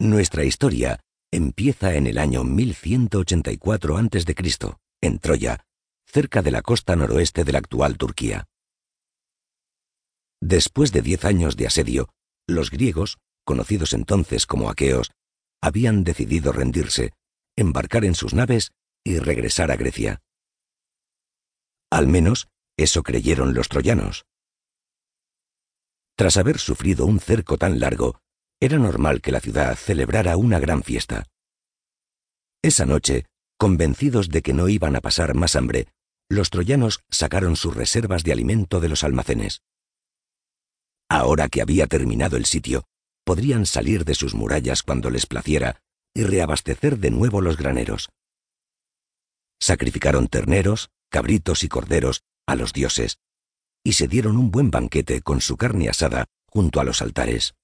Nuestra historia empieza en el año 1184 a.C., en Troya, cerca de la costa noroeste de la actual Turquía. Después de diez años de asedio, los griegos, conocidos entonces como aqueos, habían decidido rendirse, embarcar en sus naves y regresar a Grecia. Al menos eso creyeron los troyanos. Tras haber sufrido un cerco tan largo, era normal que la ciudad celebrara una gran fiesta. Esa noche, convencidos de que no iban a pasar más hambre, los troyanos sacaron sus reservas de alimento de los almacenes. Ahora que había terminado el sitio, podrían salir de sus murallas cuando les placiera y reabastecer de nuevo los graneros. Sacrificaron terneros, cabritos y corderos a los dioses, y se dieron un buen banquete con su carne asada junto a los altares.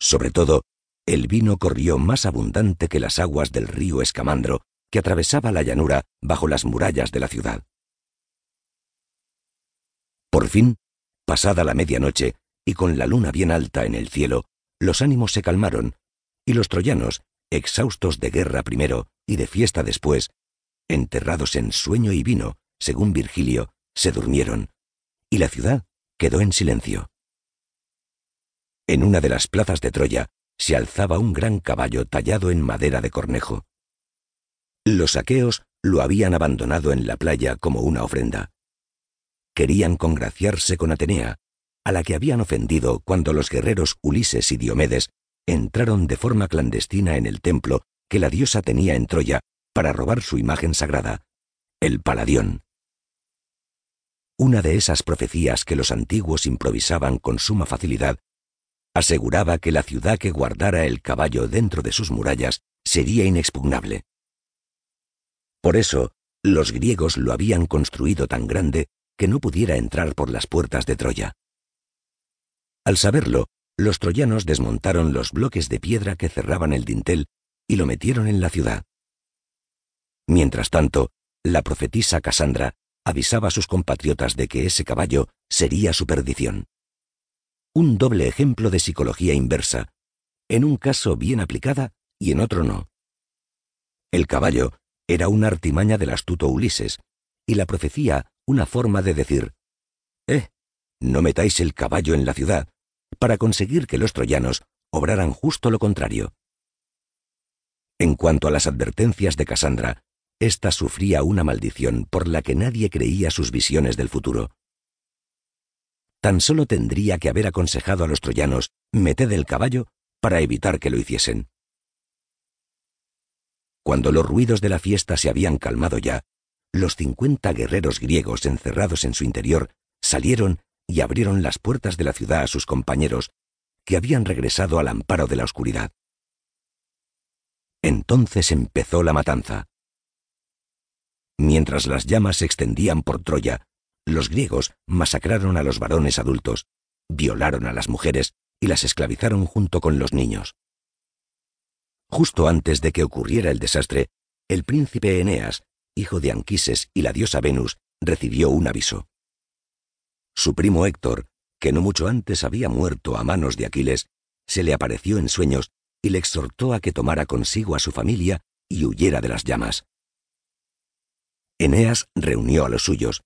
Sobre todo, el vino corrió más abundante que las aguas del río Escamandro, que atravesaba la llanura bajo las murallas de la ciudad. Por fin, pasada la medianoche, y con la luna bien alta en el cielo, los ánimos se calmaron, y los troyanos, exhaustos de guerra primero y de fiesta después, enterrados en sueño y vino, según Virgilio, se durmieron, y la ciudad quedó en silencio. En una de las plazas de Troya se alzaba un gran caballo tallado en madera de cornejo. Los aqueos lo habían abandonado en la playa como una ofrenda. Querían congraciarse con Atenea, a la que habían ofendido cuando los guerreros Ulises y Diomedes entraron de forma clandestina en el templo que la diosa tenía en Troya para robar su imagen sagrada, el Paladión. Una de esas profecías que los antiguos improvisaban con suma facilidad aseguraba que la ciudad que guardara el caballo dentro de sus murallas sería inexpugnable. Por eso, los griegos lo habían construido tan grande que no pudiera entrar por las puertas de Troya. Al saberlo, los troyanos desmontaron los bloques de piedra que cerraban el dintel y lo metieron en la ciudad. Mientras tanto, la profetisa Casandra avisaba a sus compatriotas de que ese caballo sería su perdición un doble ejemplo de psicología inversa, en un caso bien aplicada y en otro no. El caballo era una artimaña del astuto Ulises, y la profecía una forma de decir, Eh, no metáis el caballo en la ciudad, para conseguir que los troyanos obraran justo lo contrario. En cuanto a las advertencias de Casandra, ésta sufría una maldición por la que nadie creía sus visiones del futuro. Tan solo tendría que haber aconsejado a los troyanos meted el caballo para evitar que lo hiciesen. Cuando los ruidos de la fiesta se habían calmado ya, los cincuenta guerreros griegos encerrados en su interior salieron y abrieron las puertas de la ciudad a sus compañeros, que habían regresado al amparo de la oscuridad. Entonces empezó la matanza. Mientras las llamas se extendían por Troya, los griegos masacraron a los varones adultos, violaron a las mujeres y las esclavizaron junto con los niños. Justo antes de que ocurriera el desastre, el príncipe Eneas, hijo de Anquises y la diosa Venus, recibió un aviso. Su primo Héctor, que no mucho antes había muerto a manos de Aquiles, se le apareció en sueños y le exhortó a que tomara consigo a su familia y huyera de las llamas. Eneas reunió a los suyos,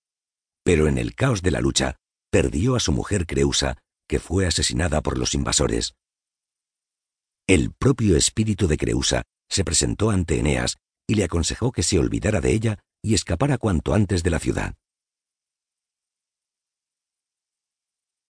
pero en el caos de la lucha perdió a su mujer Creusa, que fue asesinada por los invasores. El propio espíritu de Creusa se presentó ante Eneas y le aconsejó que se olvidara de ella y escapara cuanto antes de la ciudad.